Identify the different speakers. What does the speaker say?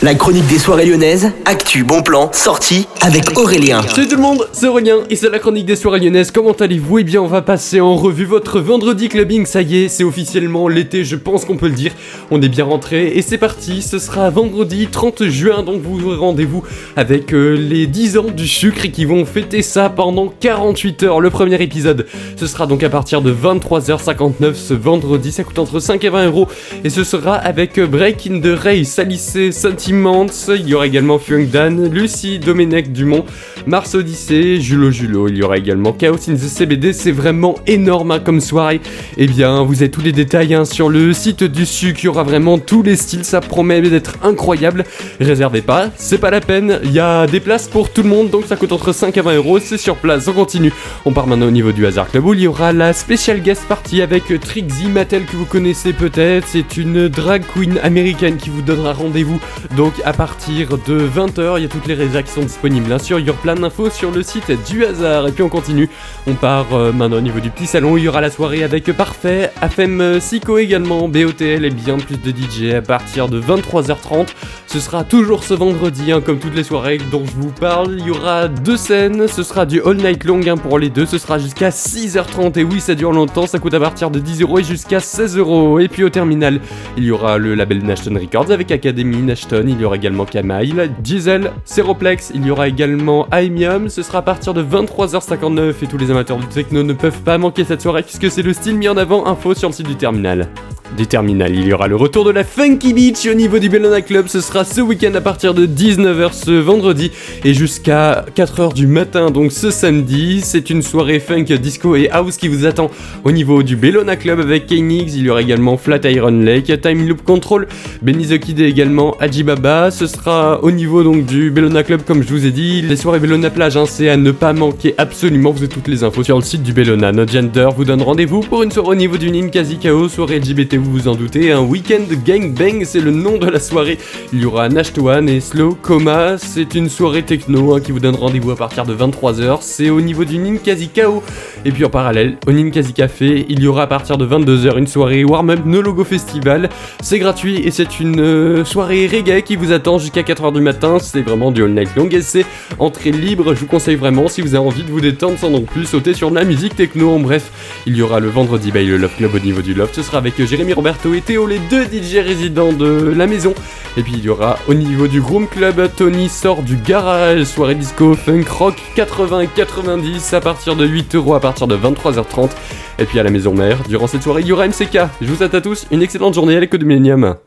Speaker 1: La chronique des soirées lyonnaises, actu, bon plan, sortie avec Aurélien.
Speaker 2: Salut tout le monde, c'est Aurélien et c'est la chronique des soirées lyonnaises. Comment allez-vous? Eh bien, on va passer en revue votre vendredi clubbing. Ça y est, c'est officiellement l'été, je pense qu'on peut le dire. On est bien rentré et c'est parti. Ce sera vendredi 30 juin, donc vous rendez-vous avec euh, les 10 ans du sucre et qui vont fêter ça pendant 48 heures. Le premier épisode, ce sera donc à partir de 23h59 ce vendredi. Ça coûte entre 5 et 20 euros et ce sera avec Break in the Race, Alice Saint il y aura également Funk Dan, Lucie Domenech Dumont, Mars Odyssey, Julo Julo, il y aura également Chaos in the CBD, c'est vraiment énorme hein, comme soirée. Eh bien, vous avez tous les détails hein, sur le site du SUC, il y aura vraiment tous les styles, ça promet d'être incroyable. Réservez pas, c'est pas la peine, il y a des places pour tout le monde, donc ça coûte entre 5 à 20 euros, c'est sur place, on continue. On part maintenant au niveau du Hasard Club où il y aura la special guest party avec Trixie Mattel que vous connaissez peut-être, c'est une drag queen américaine qui vous donnera rendez-vous donc à partir de 20h, il y a toutes les réserves qui sont disponibles. Bien sûr, il y aura plein d'infos sur le site du hasard. Et puis on continue. On part euh, maintenant au niveau du petit salon. Il y aura la soirée avec Parfait, AFM Psycho également, BOTL et bien plus de DJ à partir de 23h30. Ce sera toujours ce vendredi, hein, comme toutes les soirées dont je vous parle. Il y aura deux scènes. Ce sera du all night long hein, pour les deux. Ce sera jusqu'à 6h30. Et oui, ça dure longtemps. Ça coûte à partir de 10€ et jusqu'à 16€. Et puis au terminal, il y aura le label Nashton Records avec Academy Nashton il y aura également Kamail, Diesel, Ceroplex, il y aura également Aemium, ce sera à partir de 23h59 et tous les amateurs de techno ne peuvent pas manquer cette soirée puisque c'est le style mis en avant, info sur le site du terminal. Du terminal, il y aura le retour de la Funky Beach au niveau du Bellona Club. Ce sera ce week-end à partir de 19h ce vendredi et jusqu'à 4h du matin, donc ce samedi. C'est une soirée funk, disco et house qui vous attend au niveau du Bellona Club avec K-Nix. Il y aura également Flat Iron Lake, Time Loop Control, Benny the Kid et également Ajibaba. Ce sera au niveau donc du Bellona Club, comme je vous ai dit. Les soirées Bellona Plage, hein, c'est à ne pas manquer absolument. Vous avez toutes les infos sur le site du Bellona. Notre Gender vous donne rendez-vous pour une soirée au niveau du Ninkasi Chaos, soirée LGBT vous vous en doutez, un week-end gangbang, c'est le nom de la soirée. Il y aura Nash et Slow Coma, c'est une soirée techno hein, qui vous donne rendez-vous à partir de 23h, c'est au niveau du Ninkasi KO. Et puis en parallèle, au Ninkasi Café, il y aura à partir de 22h une soirée Warm-Up No Logo Festival. C'est gratuit et c'est une euh, soirée reggae qui vous attend jusqu'à 4h du matin, c'est vraiment du all night long et c'est entrée libre, je vous conseille vraiment si vous avez envie de vous détendre sans non plus sauter sur de la musique techno. En bref, il y aura le vendredi by le Love Club au niveau du Love, ce sera avec Jérémy Roberto et Théo, les deux DJ résidents de la maison. Et puis il y aura au niveau du Groom Club, Tony sort du garage, soirée disco, funk rock 80 90 à partir de 8 euros à partir de 23h30. Et puis à la maison mère, durant cette soirée, il y aura MCK. Je vous souhaite à tous une excellente journée à l'écho de Millennium.